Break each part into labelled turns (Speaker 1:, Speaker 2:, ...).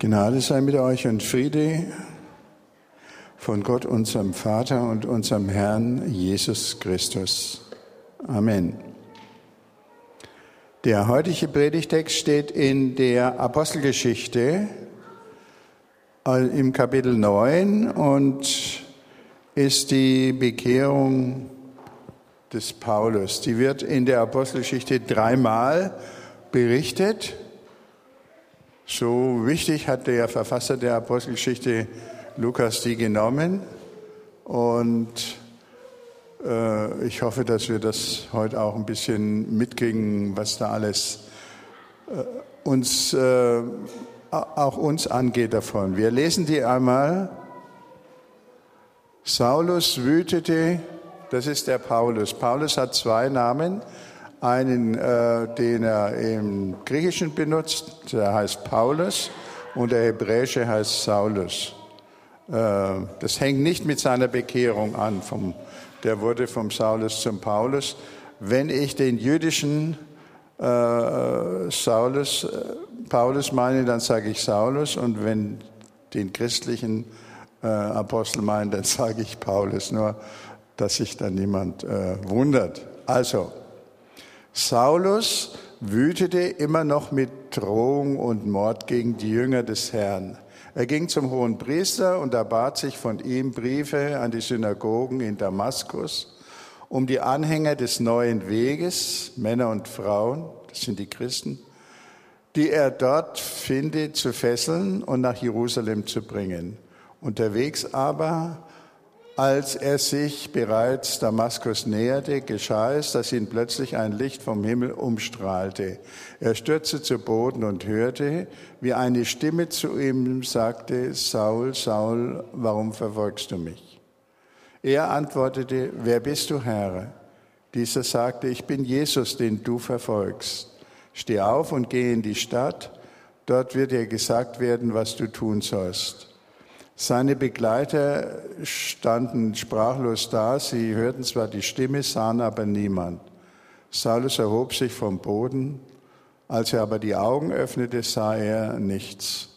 Speaker 1: Gnade sei mit euch und Friede von Gott, unserem Vater und unserem Herrn Jesus Christus. Amen. Der heutige Predigtext steht in der Apostelgeschichte im Kapitel 9 und ist die Bekehrung des Paulus. Die wird in der Apostelgeschichte dreimal berichtet. So wichtig hat der Verfasser der Apostelgeschichte Lukas die genommen. Und äh, ich hoffe, dass wir das heute auch ein bisschen mitkriegen, was da alles äh, uns, äh, auch uns angeht davon. Wir lesen die einmal. Saulus wütete, das ist der Paulus. Paulus hat zwei Namen einen, äh, den er im Griechischen benutzt, der heißt Paulus und der hebräische heißt Saulus. Äh, das hängt nicht mit seiner Bekehrung an. Vom, der wurde vom Saulus zum Paulus. Wenn ich den jüdischen äh, Saulus, äh, Paulus meine, dann sage ich Saulus und wenn den christlichen äh, Apostel meine, dann sage ich Paulus. Nur, dass sich da niemand äh, wundert. Also, Saulus wütete immer noch mit Drohung und Mord gegen die Jünger des Herrn. Er ging zum hohen Priester und erbat sich von ihm Briefe an die Synagogen in Damaskus, um die Anhänger des neuen Weges, Männer und Frauen, das sind die Christen, die er dort findet, zu fesseln und nach Jerusalem zu bringen. Unterwegs aber als er sich bereits Damaskus näherte, geschah es, dass ihn plötzlich ein Licht vom Himmel umstrahlte. Er stürzte zu Boden und hörte, wie eine Stimme zu ihm sagte, Saul, Saul, warum verfolgst du mich? Er antwortete, wer bist du, Herr? Dieser sagte, ich bin Jesus, den du verfolgst. Steh auf und geh in die Stadt, dort wird dir gesagt werden, was du tun sollst. Seine Begleiter standen sprachlos da. Sie hörten zwar die Stimme, sahen aber niemand. Saulus erhob sich vom Boden. Als er aber die Augen öffnete, sah er nichts.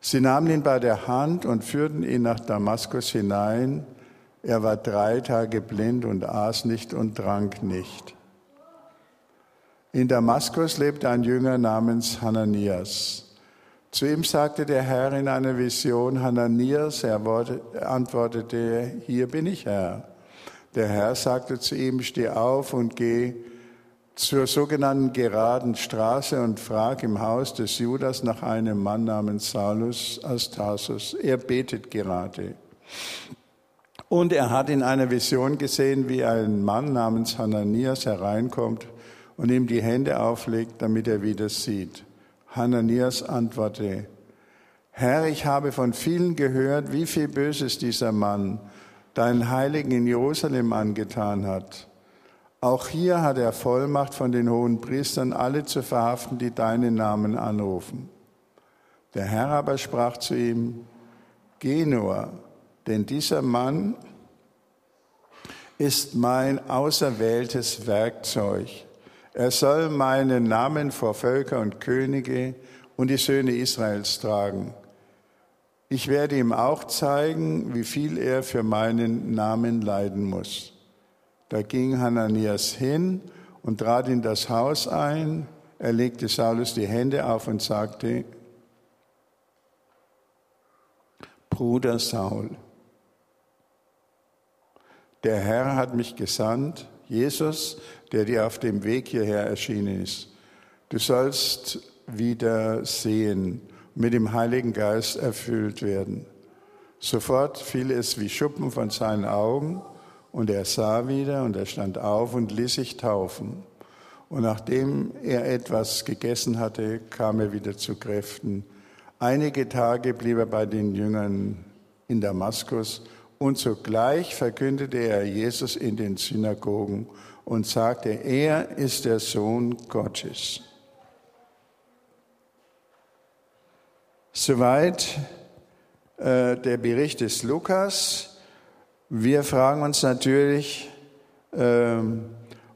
Speaker 1: Sie nahmen ihn bei der Hand und führten ihn nach Damaskus hinein. Er war drei Tage blind und aß nicht und trank nicht. In Damaskus lebte ein Jünger namens Hananias. Zu ihm sagte der Herr in einer Vision, Hananias, er antwortete, hier bin ich Herr. Der Herr sagte zu ihm, steh auf und geh zur sogenannten geraden Straße und frag im Haus des Judas nach einem Mann namens Saulus aus Tarsus. Er betet gerade. Und er hat in einer Vision gesehen, wie ein Mann namens Hananias hereinkommt und ihm die Hände auflegt, damit er wieder sieht. Hananias antwortete, Herr, ich habe von vielen gehört, wie viel Böses dieser Mann deinen Heiligen in Jerusalem angetan hat. Auch hier hat er Vollmacht von den hohen Priestern, alle zu verhaften, die deinen Namen anrufen. Der Herr aber sprach zu ihm, Geh nur, denn dieser Mann ist mein auserwähltes Werkzeug er soll meinen Namen vor Völker und Könige und die Söhne Israels tragen. Ich werde ihm auch zeigen, wie viel er für meinen Namen leiden muss. Da ging Hananias hin und trat in das Haus ein. Er legte Saulus die Hände auf und sagte, Bruder Saul, der Herr hat mich gesandt, Jesus, der dir auf dem Weg hierher erschienen ist. Du sollst wieder sehen, mit dem Heiligen Geist erfüllt werden. Sofort fiel es wie Schuppen von seinen Augen und er sah wieder und er stand auf und ließ sich taufen. Und nachdem er etwas gegessen hatte, kam er wieder zu Kräften. Einige Tage blieb er bei den Jüngern in Damaskus und sogleich verkündete er Jesus in den Synagogen und sagte, er ist der Sohn Gottes. Soweit äh, der Bericht des Lukas. Wir fragen uns natürlich, äh,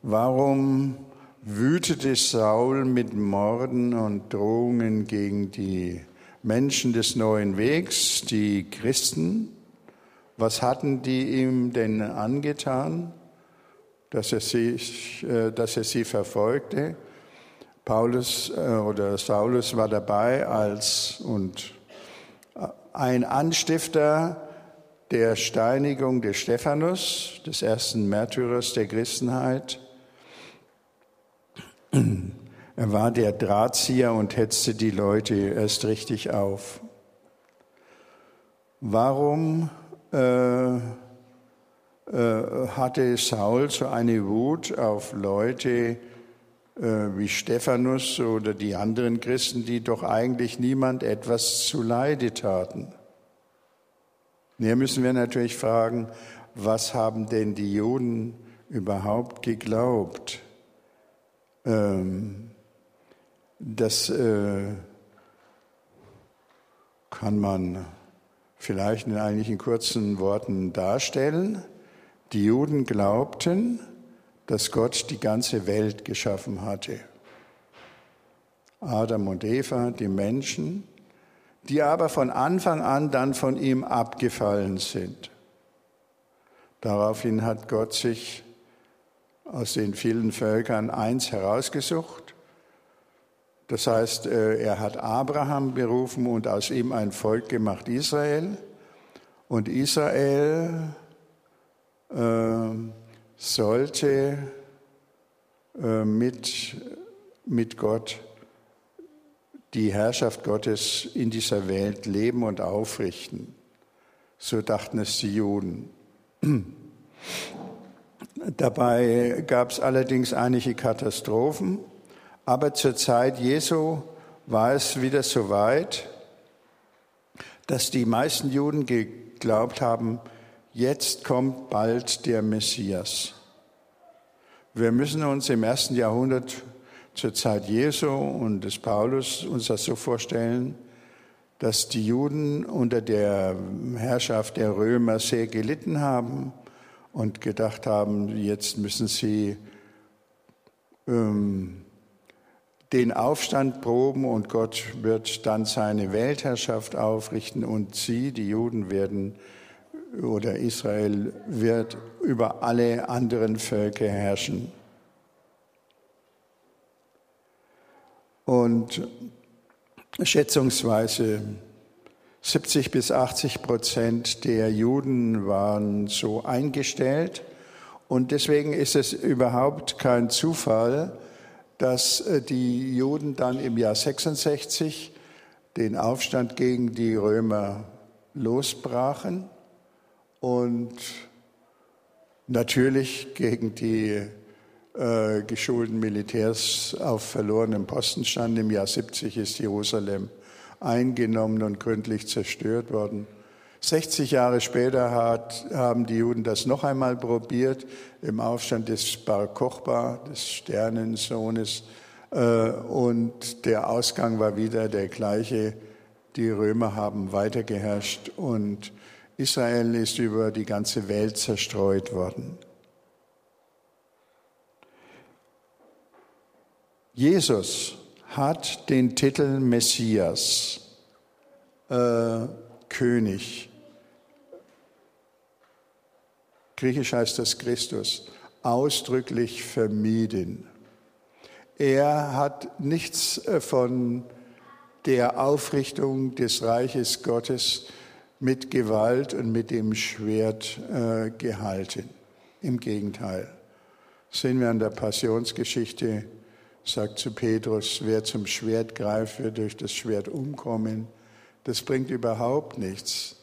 Speaker 1: warum wütete Saul mit Morden und Drohungen gegen die Menschen des neuen Wegs, die Christen. Was hatten die ihm denn angetan, dass er, sich, äh, dass er sie verfolgte? Paulus äh, oder Saulus war dabei als und ein Anstifter der Steinigung des Stephanus, des ersten Märtyrers der Christenheit. Er war der Drahtzieher und hetzte die Leute erst richtig auf. Warum äh, hatte Saul so eine Wut auf Leute äh, wie Stephanus oder die anderen Christen, die doch eigentlich niemand etwas zu Leide taten? Hier müssen wir natürlich fragen, was haben denn die Juden überhaupt geglaubt? Ähm, das äh, kann man vielleicht in einigen kurzen Worten darstellen. Die Juden glaubten, dass Gott die ganze Welt geschaffen hatte. Adam und Eva, die Menschen, die aber von Anfang an dann von ihm abgefallen sind. Daraufhin hat Gott sich aus den vielen Völkern eins herausgesucht. Das heißt, äh, er hat Abraham berufen und aus ihm ein Volk gemacht, Israel. Und Israel sollte äh, mit, mit Gott die Herrschaft Gottes in dieser Welt leben und aufrichten. So dachten es die Juden. Dabei gab es allerdings einige Katastrophen, aber zur Zeit Jesu war es wieder so weit, dass die meisten Juden geglaubt haben, jetzt kommt bald der Messias. Wir müssen uns im ersten Jahrhundert zur Zeit Jesu und des Paulus uns das so vorstellen, dass die Juden unter der Herrschaft der Römer sehr gelitten haben und gedacht haben, jetzt müssen sie ähm, den Aufstand proben und Gott wird dann seine Weltherrschaft aufrichten und sie, die Juden, werden oder Israel wird über alle anderen Völker herrschen. Und schätzungsweise 70 bis 80 Prozent der Juden waren so eingestellt. Und deswegen ist es überhaupt kein Zufall, dass äh, die Juden dann im Jahr 66 den Aufstand gegen die Römer losbrachen und natürlich gegen die äh, geschulten Militärs auf verlorenem Posten standen. Im Jahr 70 ist Jerusalem eingenommen und gründlich zerstört worden. 60 Jahre später hat, haben die Juden das noch einmal probiert im Aufstand des Bar Kochba, des Sternensohnes. Äh, und der Ausgang war wieder der gleiche. Die Römer haben weiter geherrscht und Israel ist über die ganze Welt zerstreut worden. Jesus hat den Titel Messias, äh, König. Griechisch heißt das Christus, ausdrücklich vermieden. Er hat nichts äh, von der Aufrichtung des Reiches Gottes mit Gewalt und mit dem Schwert äh, gehalten. Im Gegenteil. sehen wir an der Passionsgeschichte sagt zu Petrus, wer zum Schwert greift, wird durch das Schwert umkommen. Das bringt überhaupt nichts.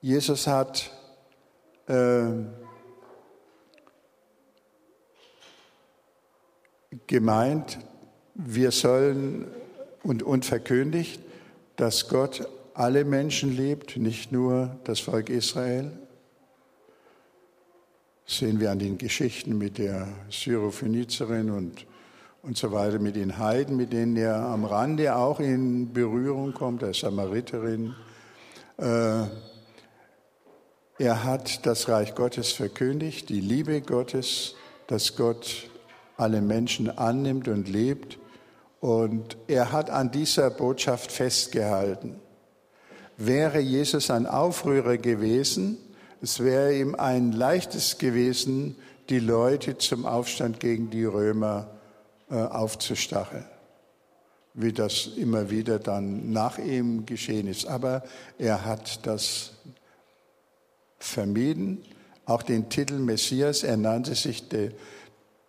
Speaker 1: Jesus hat äh, gemeint, wir sollen und, und verkündigt, dass Gott alle Menschen liebt, nicht nur das Volk Israel sehen wir an den Geschichten mit der Syrophönizerin und, und so weiter, mit den Heiden, mit denen er am Rande auch in Berührung kommt, der Samariterin. Äh, er hat das Reich Gottes verkündigt, die Liebe Gottes, dass Gott alle Menschen annimmt und lebt Und er hat an dieser Botschaft festgehalten. Wäre Jesus ein Aufrührer gewesen, es wäre ihm ein leichtes gewesen, die Leute zum Aufstand gegen die Römer äh, aufzustacheln, wie das immer wieder dann nach ihm geschehen ist. Aber er hat das vermieden, auch den Titel Messias, er nannte sich de,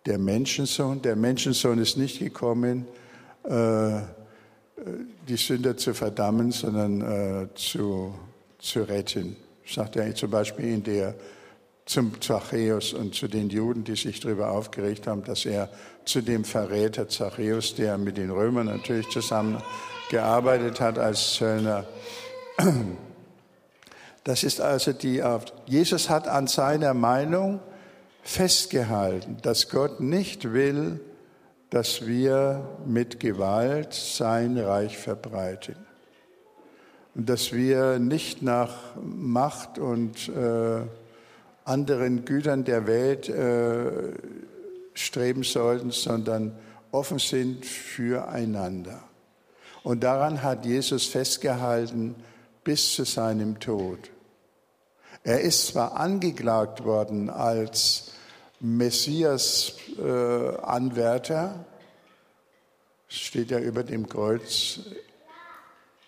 Speaker 1: der Menschensohn. Der Menschensohn ist nicht gekommen, äh, die Sünder zu verdammen, sondern äh, zu, zu retten. Sagt er zum Beispiel in der zum Zachäus und zu den Juden, die sich darüber aufgeregt haben, dass er zu dem Verräter Zachäus, der mit den Römern natürlich zusammengearbeitet hat als Zöllner, das ist also die, Jesus hat an seiner Meinung festgehalten, dass Gott nicht will, dass wir mit Gewalt sein Reich verbreiten. Und dass wir nicht nach Macht und äh, anderen Gütern der Welt äh, streben sollten, sondern offen sind füreinander. Und daran hat Jesus festgehalten bis zu seinem Tod. Er ist zwar angeklagt worden als Messias-Anwärter, äh, steht ja über dem Kreuz,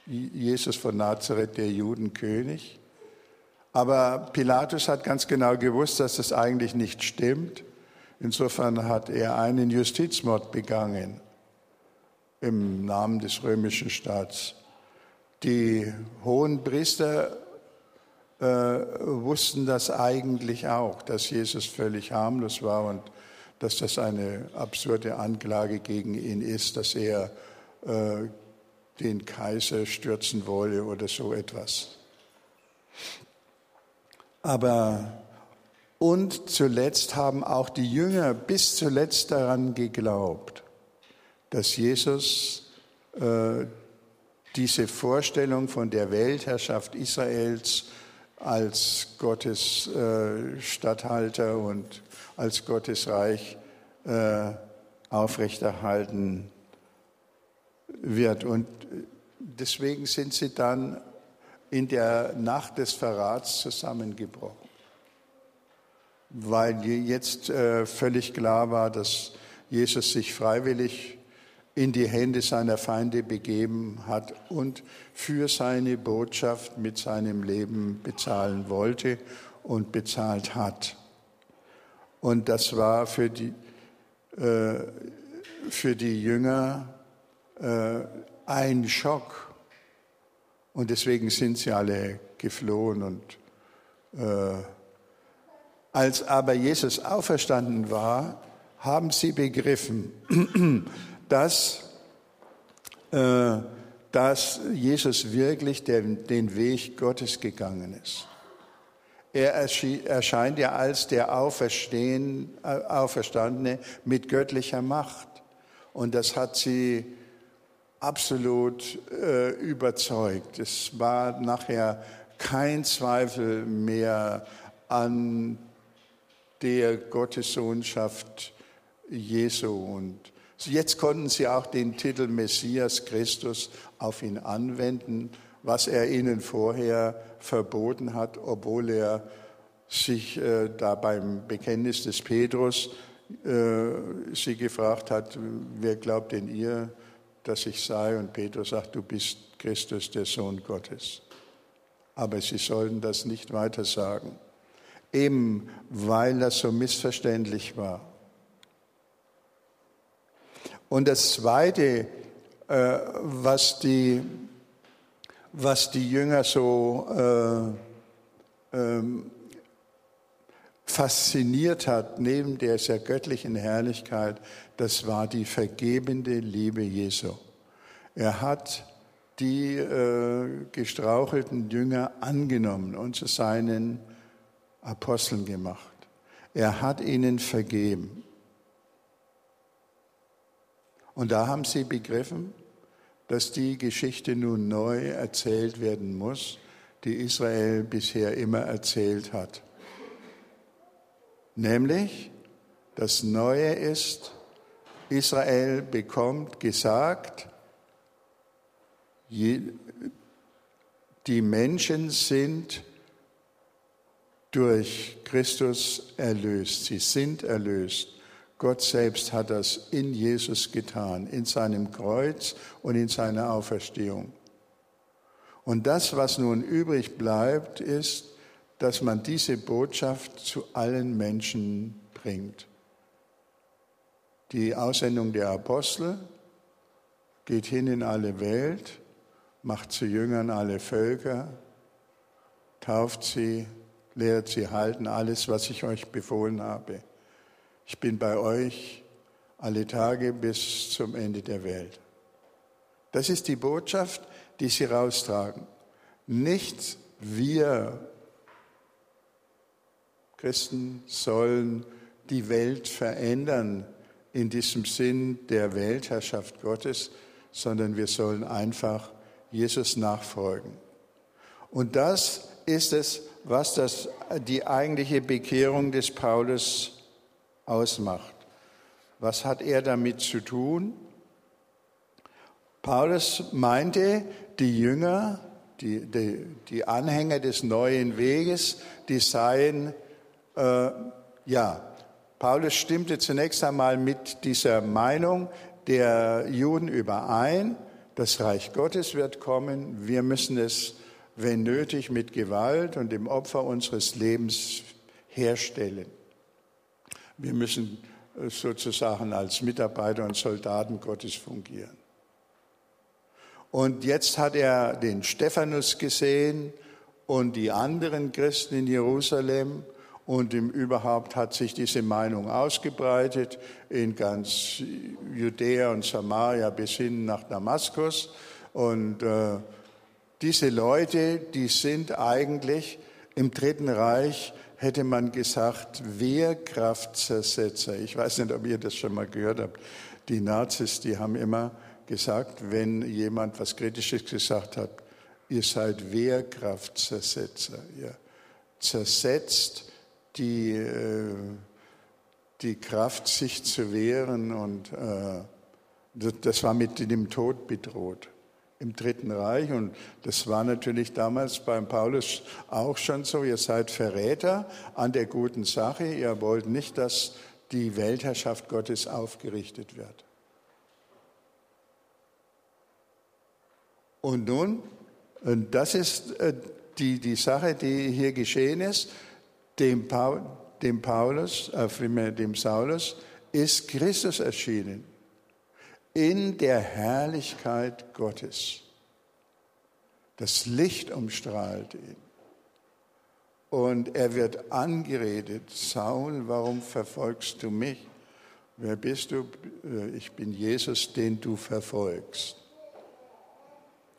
Speaker 1: Jesus von Nazareth, der Judenkönig. Aber Pilatus hat ganz genau gewusst, dass das eigentlich nicht stimmt. Insofern hat er einen Justizmord begangen im Namen des römischen Staats. Die hohen Priester äh, wussten das eigentlich auch, dass Jesus völlig harmlos war und dass das eine absurde Anklage gegen ihn ist, dass er äh, den Kaiser stürzen wolle oder so etwas. Aber und zuletzt haben auch die Jünger bis zuletzt daran geglaubt, dass Jesus äh, diese Vorstellung von der Weltherrschaft Israels als Gottes äh, Statthalter und als Gottes Reich äh, aufrechterhalten wird. Und deswegen sind sie dann in der Nacht des Verrats zusammengebrochen, weil jetzt äh, völlig klar war, dass Jesus sich freiwillig in die Hände seiner Feinde begeben hat und für seine Botschaft mit seinem Leben bezahlen wollte und bezahlt hat. Und das war für die, äh, für die Jünger äh, ein Schock. Und deswegen sind sie alle geflohen. Und äh, als aber Jesus auferstanden war, haben sie begriffen, dass, äh, dass Jesus wirklich den, den Weg Gottes gegangen ist. Er erscheint ja als der Auferstehen, äh, Auferstandene mit göttlicher Macht. Und das hat sie absolut äh, überzeugt. Es war nachher kein Zweifel mehr an der Gottessohnschaft Jesu. Und Jetzt konnten sie auch den Titel Messias Christus auf ihn anwenden, was er ihnen vorher verboten hat, obwohl er sich äh, da beim Bekenntnis des Petrus äh, sie gefragt hat, wer glaubt denn ihr, dass ich sei? Und Petrus sagt, du bist Christus, der Sohn Gottes. Aber sie sollten das nicht weiter sagen, eben weil das so missverständlich war. Und das Zweite, äh, was, die, was die Jünger so äh, ähm, fasziniert hat, neben dieser göttlichen Herrlichkeit, das war die vergebende Liebe Jesu. Er hat die äh, gestrauchelten Jünger angenommen und zu seinen Aposteln gemacht. Er hat ihnen vergeben. Und da haben sie begriffen, dass die Geschichte nun neu erzählt werden muss, die Israel bisher immer erzählt hat. Nämlich, das Neue ist, Israel bekommt gesagt, die Menschen sind durch Christus erlöst. Sie sind erlöst. Gott selbst hat das in Jesus getan, in seinem Kreuz und in seiner Auferstehung. Und das, was nun übrig bleibt, ist, dass man diese Botschaft zu allen Menschen bringt. Die Aussendung der Apostel geht hin in alle Welt, macht zu Jüngern alle Völker, tauft sie, lehrt sie halten alles, was ich euch befohlen habe. Ich bin bei euch alle Tage bis zum Ende der Welt. Das ist die Botschaft, die sie raustragen. Nicht wir Christen sollen die Welt verändern in diesem Sinn der Weltherrschaft Gottes, sondern wir sollen einfach Jesus nachfolgen. Und das ist es, was das, die eigentliche Bekehrung des Paulus ausmacht. Was hat er damit zu tun? Paulus meinte, die Jünger, die, die, die Anhänger des neuen Weges, die seien, äh, ja, Paulus stimmte zunächst einmal mit dieser Meinung der Juden überein, das Reich Gottes wird kommen, wir müssen es, wenn nötig, mit Gewalt und dem Opfer unseres Lebens herstellen. Wir müssen äh, sozusagen als Mitarbeiter und Soldaten Gottes fungieren. Und jetzt hat er den Stephanus gesehen und die anderen Christen in Jerusalem und im überhaupt hat sich diese Meinung ausgebreitet in ganz Judäa und Samaria bis hin nach Damaskus. Und äh, diese Leute, die sind eigentlich im Dritten Reich hätte man gesagt, Wehrkraftzersetzer. Ich weiß nicht, ob ihr das schon mal gehört habt. Die Nazis, die haben immer gesagt, wenn jemand was Kritisches gesagt hat, ihr seid Wehrkraftzersetzer. Ihr zersetzt die, äh, die Kraft, sich zu wehren und äh, das war mit dem Tod bedroht im Dritten Reich. Und das war natürlich damals beim Paulus auch schon so. Ihr seid Verräter an der guten Sache. Ihr wollt nicht, dass die Weltherrschaft Gottes aufgerichtet wird. Und nun, und das ist äh, die, die Sache, die hier geschehen ist, dem, Paul, dem Paulus, äh, dem Saulus, ist Christus erschienen in der Herrlichkeit Gottes. Das Licht umstrahlt ihn. Und er wird angeredet, Saul, warum verfolgst du mich? Wer bist du? Äh, ich bin Jesus, den du verfolgst.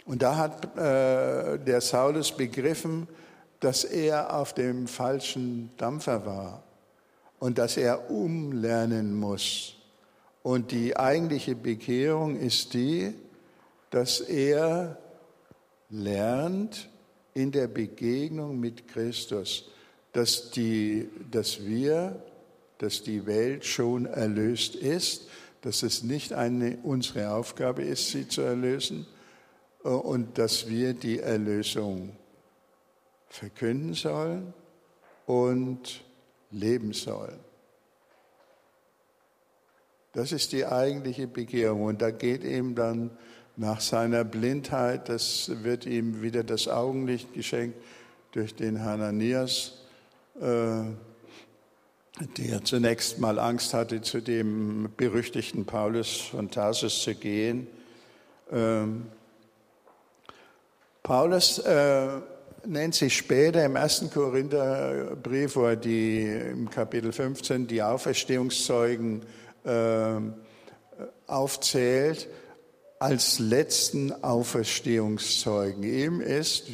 Speaker 1: Und da hat äh, der Saulus begriffen, dass er auf dem falschen Dampfer war und dass er umlernen muss. Und die eigentliche Bekehrung ist die, dass er lernt in der Begegnung mit Christus, dass, die, dass wir, dass die Welt schon erlöst ist, dass es nicht eine, unsere Aufgabe ist, sie zu erlösen äh, und dass wir die Erlösung verkünden sollen und leben sollen. Das ist die eigentliche Bekehrung. Und da geht ihm dann nach seiner Blindheit, das wird ihm wieder das Augenlicht geschenkt durch den Hananias, äh, der zunächst mal Angst hatte, zu dem berüchtigten Paulus von Tarsus zu gehen. Ähm, Paulus äh, nennt sich später im ersten Korintherbrief, wo er die, im Kapitel 15 die Auferstehungszeugen äh, aufzählt, als letzten Auferstehungszeugen. Ihm ist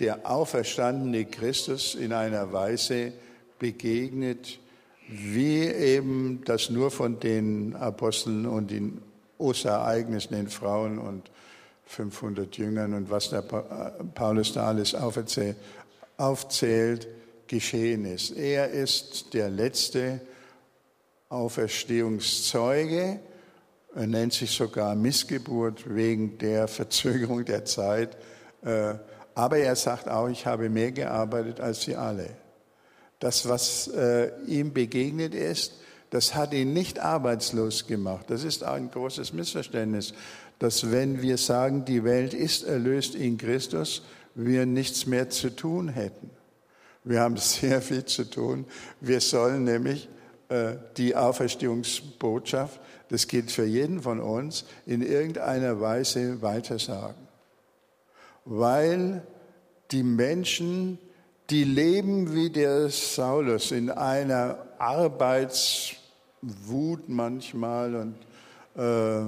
Speaker 1: der auferstandene Christus in einer Weise begegnet, wie eben das nur von den Aposteln und den Osterereignissen, den Frauen und 500 Jüngern und was der Paulus da alles aufzählt, aufzählt geschehen ist. Er ist der letzte Auferstehungszeuge, er nennt sich sogar Missgeburt wegen der Verzögerung der Zeit. Äh, aber er sagt auch, ich habe mehr gearbeitet als sie alle. Das, was äh, ihm begegnet ist, das hat ihn nicht arbeitslos gemacht. Das ist ein großes Missverständnis, dass wenn wir sagen, die Welt ist erlöst in Christus, wir nichts mehr zu tun hätten. Wir haben sehr viel zu tun. Wir sollen nämlich die Auferstehungsbotschaft, das gilt für jeden von uns, in irgendeiner Weise weitersagen. Weil die Menschen, die leben wie der Saulus in einer Arbeitswut manchmal und äh,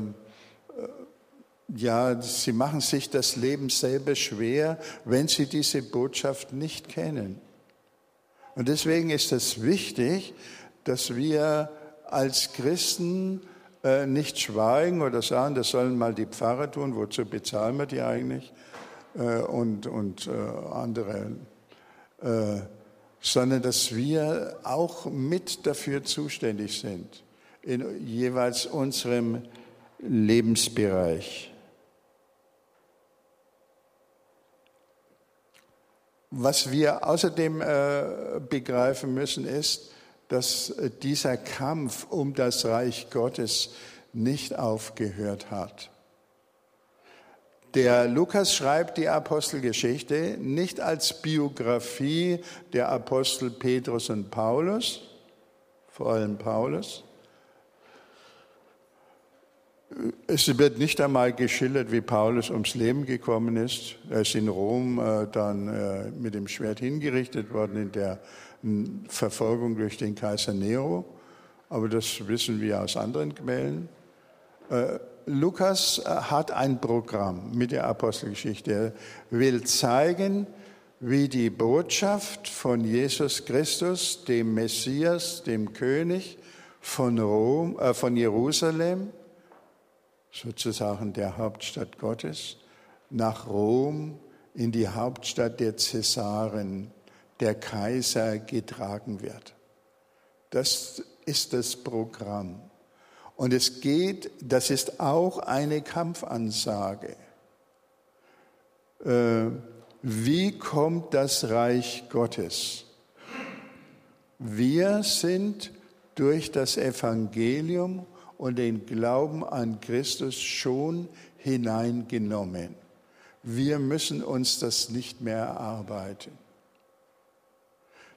Speaker 1: ja, sie machen sich das Leben selber schwer, wenn sie diese Botschaft nicht kennen. Und deswegen ist es wichtig, dass wir als Christen äh, nicht schweigen oder sagen, das sollen mal die Pfarrer tun, wozu bezahlen wir die eigentlich? Äh, und und äh, andere, äh, sondern dass wir auch mit dafür zuständig sind, in jeweils unserem Lebensbereich. Was wir außerdem äh, begreifen müssen, ist, dass äh, dieser Kampf um das Reich Gottes nicht aufgehört hat. Der Lukas schreibt die Apostelgeschichte nicht als Biografie der Apostel Petrus und Paulus, vor allem Paulus, es wird nicht einmal geschildert, wie Paulus ums Leben gekommen ist. Er ist in Rom äh, dann äh, mit dem Schwert hingerichtet worden in der Verfolgung durch den Kaiser Nero. Aber das wissen wir aus anderen Quellen. Äh, Lukas äh, hat ein Programm mit der Apostelgeschichte. Er will zeigen, wie die Botschaft von Jesus Christus, dem Messias, dem König von Rom, äh, von Jerusalem, sozusagen der Hauptstadt Gottes, nach Rom in die Hauptstadt der Cäsaren, der Kaiser, getragen wird. Das ist das Programm. Und es geht, das ist auch eine Kampfansage. Äh, wie kommt das Reich Gottes? Wir sind durch das Evangelium und den Glauben an Christus schon hineingenommen. Wir müssen uns das nicht mehr erarbeiten.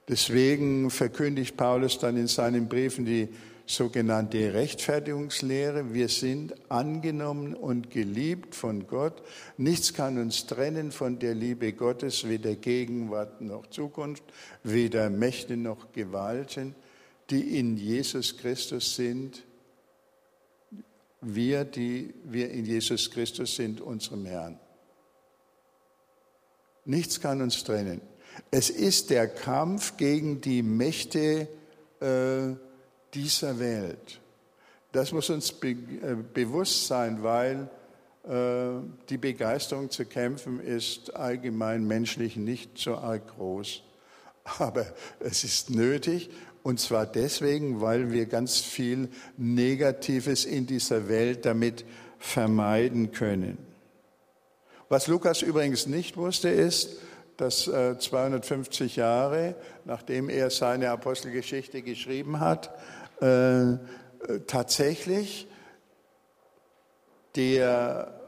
Speaker 1: Deswegen verkündigt Paulus dann in seinen Briefen die sogenannte Rechtfertigungslehre. Wir sind angenommen und geliebt von Gott. Nichts kann uns trennen von der Liebe Gottes, weder Gegenwart noch Zukunft, weder Mächte noch Gewalten, die in Jesus Christus sind, wir, die wir in Jesus Christus sind, unserem Herrn. Nichts kann uns trennen. Es ist der Kampf gegen die Mächte äh, dieser Welt. Das muss uns be äh, bewusst sein, weil äh, die Begeisterung zu kämpfen ist allgemein menschlich nicht so arg groß. Aber es ist nötig und zwar deswegen, weil wir ganz viel Negatives in dieser Welt damit vermeiden können. Was Lukas übrigens nicht wusste, ist, dass 250 äh, Jahre nachdem er seine Apostelgeschichte geschrieben hat, äh, tatsächlich der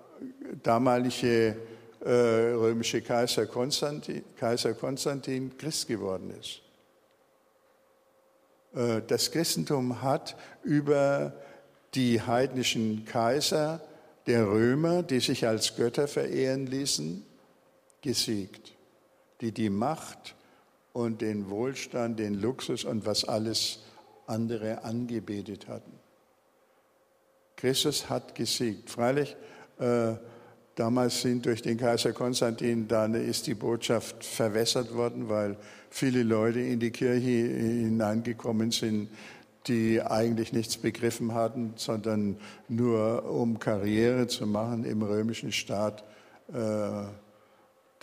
Speaker 1: damalige äh, römische Kaiser Konstantin, Kaiser Konstantin Christ geworden ist. Das Christentum hat über die heidnischen Kaiser der Römer, die sich als Götter verehren ließen, gesiegt, die die Macht und den Wohlstand, den Luxus und was alles andere angebetet hatten. Christus hat gesiegt. Freilich, äh, damals sind durch den Kaiser Konstantin, dann ist die Botschaft verwässert worden, weil viele Leute in die Kirche hineingekommen sind, die eigentlich nichts begriffen hatten, sondern nur um Karriere zu machen im römischen Staat äh,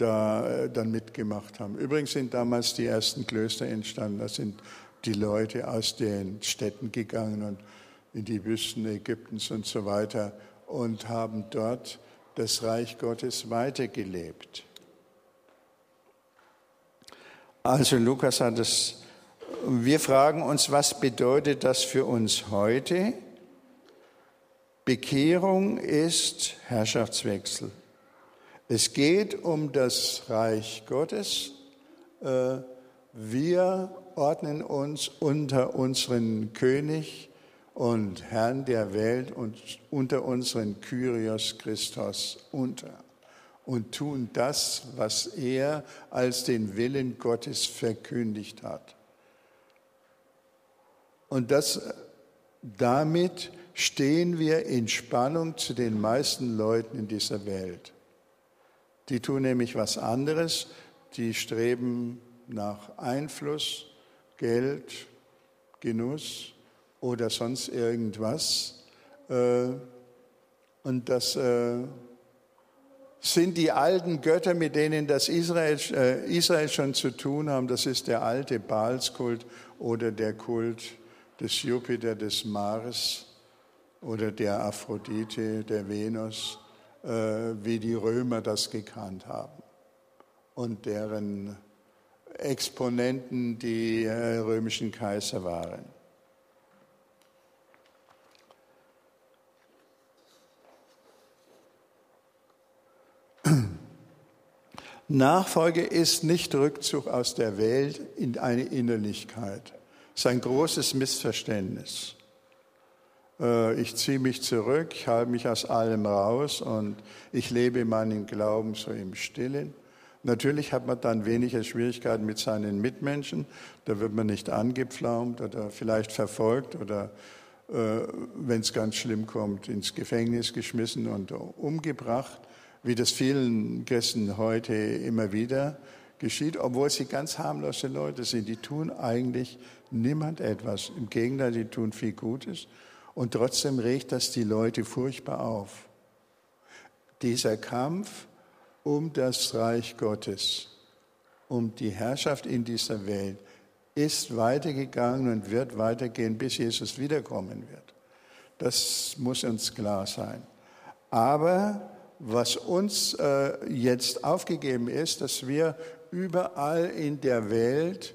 Speaker 1: da äh, dann mitgemacht haben. Übrigens sind damals die ersten Klöster entstanden. Das sind die Leute aus den Städten gegangen und in die Wüsten Ägyptens und so weiter und haben dort das Reich Gottes weitergelebt. Also Lukas hat es, wir fragen uns, was bedeutet das für uns heute? Bekehrung ist Herrschaftswechsel. Es geht um das Reich Gottes. Äh, wir ordnen uns unter unseren König und Herrn der Welt und unter unseren Kyrios Christus unter und tun das, was er als den Willen Gottes verkündigt hat. Und das, damit stehen wir in Spannung zu den meisten Leuten in dieser Welt. Die tun nämlich was anderes, die streben nach Einfluss, Geld, Genuss oder sonst irgendwas. Äh, und das äh, sind die alten Götter, mit denen das Israel, äh, Israel schon zu tun haben. Das ist der alte Baalskult oder der Kult des Jupiter, des Mars oder der Aphrodite, der Venus, wie die Römer das gekannt haben. Und deren Exponenten die äh, römischen Kaiser waren. Nachfolge ist nicht Rückzug aus der Welt in eine Innerlichkeit. Das ist ein großes Missverständnis. Äh, ich ziehe mich zurück, ich halte mich aus allem raus und ich lebe meinen Glauben so im Stillen. Natürlich hat man dann weniger Schwierigkeiten mit seinen Mitmenschen. Da wird man nicht angepflaumt oder vielleicht verfolgt oder, äh, wenn es ganz schlimm kommt, ins Gefängnis geschmissen und umgebracht, wie das vielen Christen heute immer wieder geschieht, obwohl sie ganz harmlose Leute sind. Die tun eigentlich niemand etwas. Im Gegenteil, die tun viel Gutes. Und trotzdem regt das die Leute furchtbar auf. Dieser Kampf um das Reich Gottes, um die Herrschaft in dieser Welt, ist weitergegangen und wird weitergehen, bis Jesus wiederkommen wird. Das muss uns klar sein. Aber was uns äh, jetzt aufgegeben ist, dass wir überall in der Welt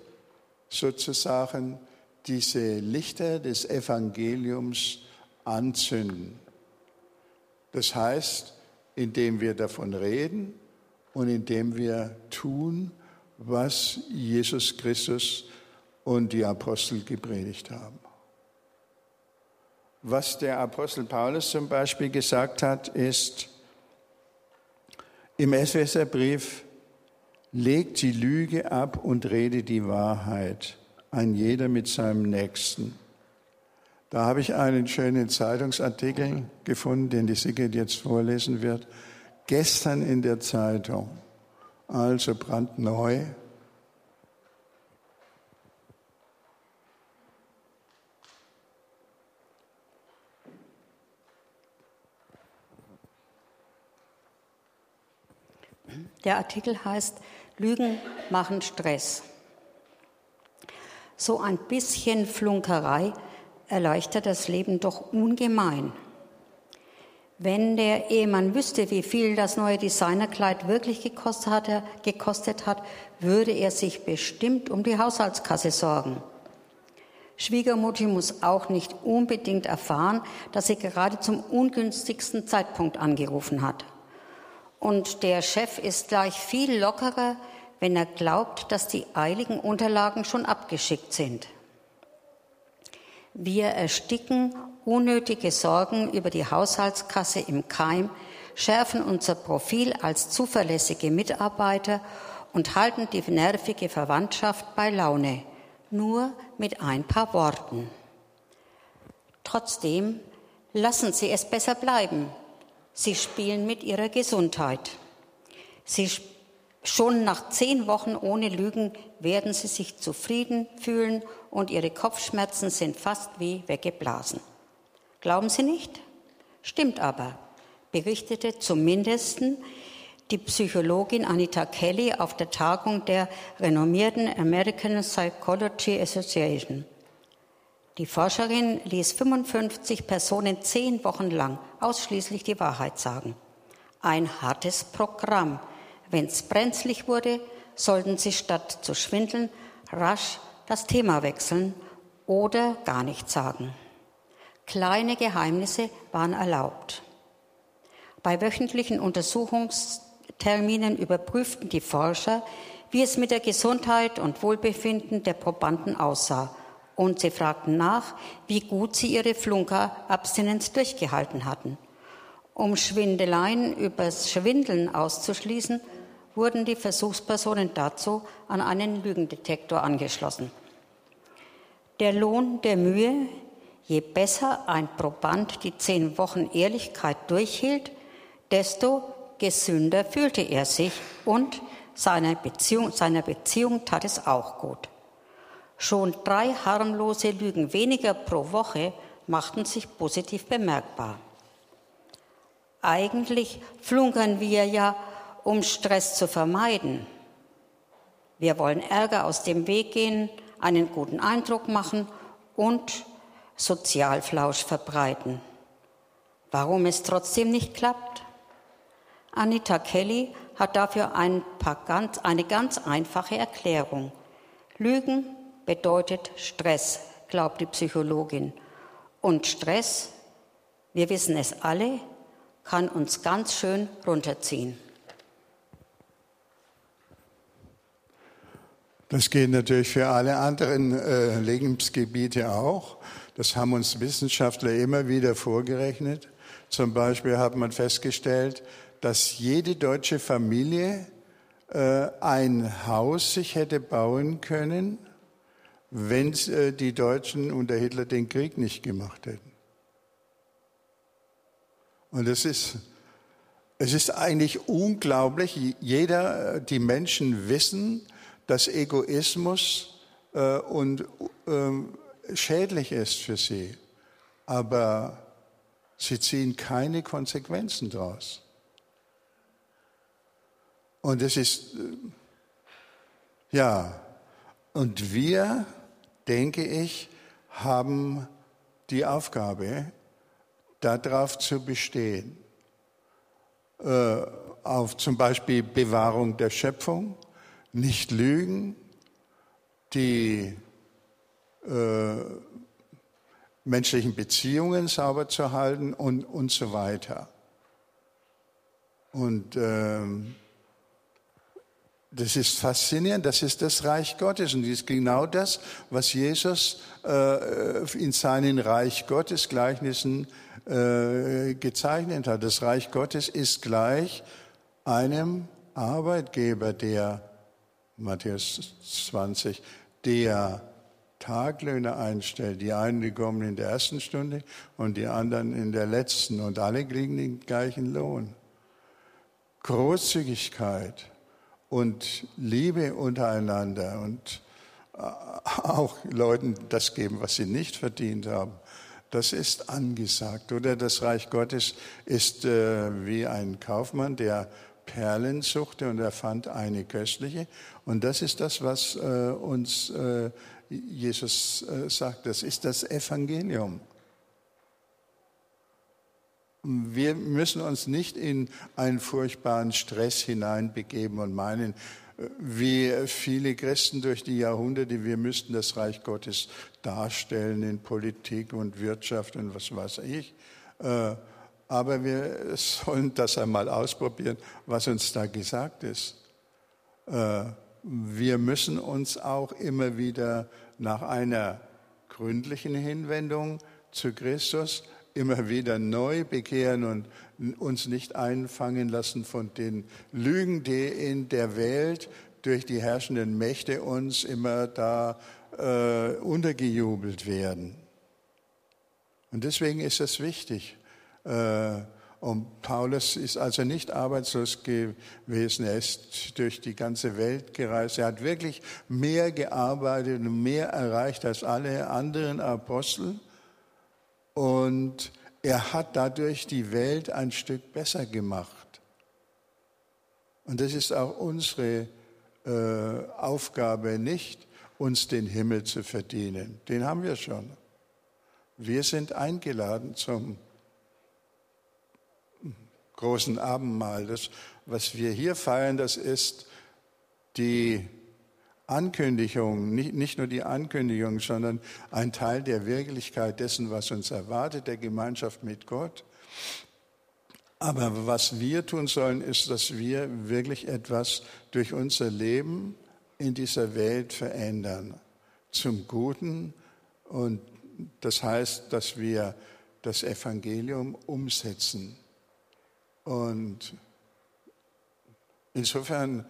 Speaker 1: sozusagen diese Lichter des Evangeliums anzünden. Das heißt, indem wir davon reden und indem wir tun, was Jesus Christus und die Apostel gepredigt haben. Was der Apostel Paulus zum Beispiel gesagt hat, ist im Epheserbrief, legt die Lüge ab und rede die Wahrheit ein jeder mit seinem Nächsten. Da habe ich einen schönen Zeitungsartikel gefunden, den die Sigrid jetzt vorlesen wird. Gestern in der Zeitung, also brandneu.
Speaker 2: Der Artikel heißt Lügen machen Stress. So ein bisschen Flunkerei erleichtert das Leben doch ungemein. Wenn der Ehemann wüsste, wie viel das neue Designerkleid wirklich gekostet hat, gekostet hat, würde er sich bestimmt um die Haushaltskasse sorgen. Schwiegermutti muss auch nicht unbedingt erfahren, dass sie gerade zum ungünstigsten Zeitpunkt angerufen hat. Und der Chef ist gleich viel lockerer, wenn er glaubt, dass die eiligen Unterlagen schon abgeschickt sind. Wir ersticken unnötige Sorgen über die Haushaltskasse im Keim, schärfen unser Profil als zuverlässige Mitarbeiter und halten die nervige Verwandtschaft bei Laune, nur mit ein paar Worten. Trotzdem lassen Sie es besser bleiben. Sie spielen mit Ihrer Gesundheit. Sie Schon nach zehn Wochen ohne Lügen werden sie sich zufrieden fühlen und ihre Kopfschmerzen sind fast wie weggeblasen. Glauben Sie nicht? Stimmt aber, berichtete zumindest die Psychologin Anita Kelly auf der Tagung der renommierten American Psychology Association. Die Forscherin ließ 55 Personen zehn Wochen lang ausschließlich die Wahrheit sagen. Ein hartes Programm. Wenn es brenzlig wurde, sollten sie statt zu schwindeln rasch das Thema wechseln oder gar nichts sagen. Kleine Geheimnisse waren erlaubt. Bei wöchentlichen Untersuchungsterminen überprüften die Forscher, wie es mit der Gesundheit und Wohlbefinden der Probanden aussah. Und sie fragten nach, wie gut sie ihre Flunkerabstinenz durchgehalten hatten. Um Schwindeleien übers Schwindeln auszuschließen, wurden die Versuchspersonen dazu an einen Lügendetektor angeschlossen. Der Lohn der Mühe, je besser ein Proband die zehn Wochen Ehrlichkeit durchhielt, desto gesünder fühlte er sich und seiner Beziehung, seiner Beziehung tat es auch gut. Schon drei harmlose Lügen weniger pro Woche machten sich positiv bemerkbar. Eigentlich flunkern wir ja, um Stress zu vermeiden. Wir wollen Ärger aus dem Weg gehen, einen guten Eindruck machen und Sozialflausch verbreiten. Warum es trotzdem nicht klappt? Anita Kelly hat dafür ein ganz, eine ganz einfache Erklärung. Lügen bedeutet Stress, glaubt die Psychologin. Und Stress, wir wissen es alle, kann uns ganz schön runterziehen.
Speaker 1: Das geht natürlich für alle anderen äh, Lebensgebiete auch. Das haben uns Wissenschaftler immer wieder vorgerechnet. Zum Beispiel hat man festgestellt, dass jede deutsche Familie äh, ein Haus sich hätte bauen können, wenn äh, die Deutschen unter Hitler den Krieg nicht gemacht hätten. Und es ist, es ist eigentlich unglaublich. Jeder, äh, die Menschen wissen, dass Egoismus äh, und, äh, schädlich ist für sie. Aber sie ziehen keine Konsequenzen daraus. Und es ist, äh, ja, und wir, denke ich, haben die Aufgabe, darauf zu bestehen. Äh, auf zum Beispiel Bewahrung der Schöpfung, nicht lügen, die äh, menschlichen Beziehungen sauber zu halten und, und so weiter. Und ähm, das ist faszinierend, das ist das Reich Gottes und das ist genau das, was Jesus äh, in seinen Reich Gottes Gleichnissen äh, gezeichnet hat. Das Reich Gottes ist gleich einem Arbeitgeber, der Matthäus 20, der Taglöhne einstellt. Die einen, die kommen in der ersten Stunde und die anderen in der letzten und alle kriegen den gleichen Lohn. Großzügigkeit und Liebe untereinander und äh, auch Leuten das geben, was sie nicht verdient haben. Das ist angesagt. Oder das Reich Gottes ist äh, wie ein Kaufmann, der Perlen suchte und er fand eine köstliche. Und das ist das, was äh, uns äh, Jesus äh, sagt. Das ist das Evangelium. Wir müssen uns nicht in einen furchtbaren Stress hineinbegeben und meinen, äh, wie viele Christen durch die Jahrhunderte, wir müssten das Reich Gottes darstellen in Politik und Wirtschaft und was weiß ich. Äh, aber wir sollen das einmal ausprobieren, was uns da gesagt ist. Äh, wir müssen uns auch immer wieder nach einer gründlichen Hinwendung zu Christus immer wieder neu bekehren und uns nicht einfangen lassen von den Lügen, die in der Welt durch die herrschenden Mächte uns immer da äh, untergejubelt werden. Und deswegen ist es wichtig, und Paulus ist also nicht arbeitslos gewesen. Er ist durch die ganze Welt gereist. Er hat wirklich mehr gearbeitet und mehr erreicht als alle anderen Apostel. Und er hat dadurch die Welt ein Stück besser gemacht. Und das ist auch unsere äh, Aufgabe, nicht uns den Himmel zu verdienen. Den haben wir schon. Wir sind eingeladen zum großen Abendmahl. Das, was wir hier feiern, das ist die Ankündigung, nicht, nicht nur die Ankündigung, sondern ein Teil der Wirklichkeit dessen, was uns erwartet, der Gemeinschaft mit Gott. Aber was wir tun sollen, ist, dass wir wirklich etwas durch unser Leben in dieser Welt verändern. Zum Guten. Und das heißt, dass wir das Evangelium umsetzen. Und insofern,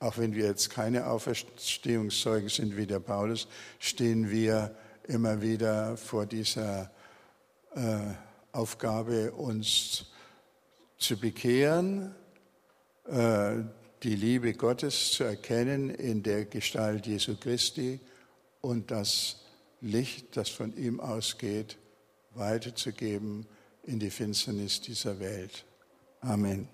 Speaker 1: auch wenn wir jetzt keine Auferstehungszeugen sind wie der Paulus, stehen wir immer wieder vor dieser äh, Aufgabe, uns zu bekehren, äh, die Liebe Gottes zu erkennen in der Gestalt Jesu Christi und das Licht, das von ihm ausgeht, weiterzugeben in die Finsternis dieser Welt. Amen.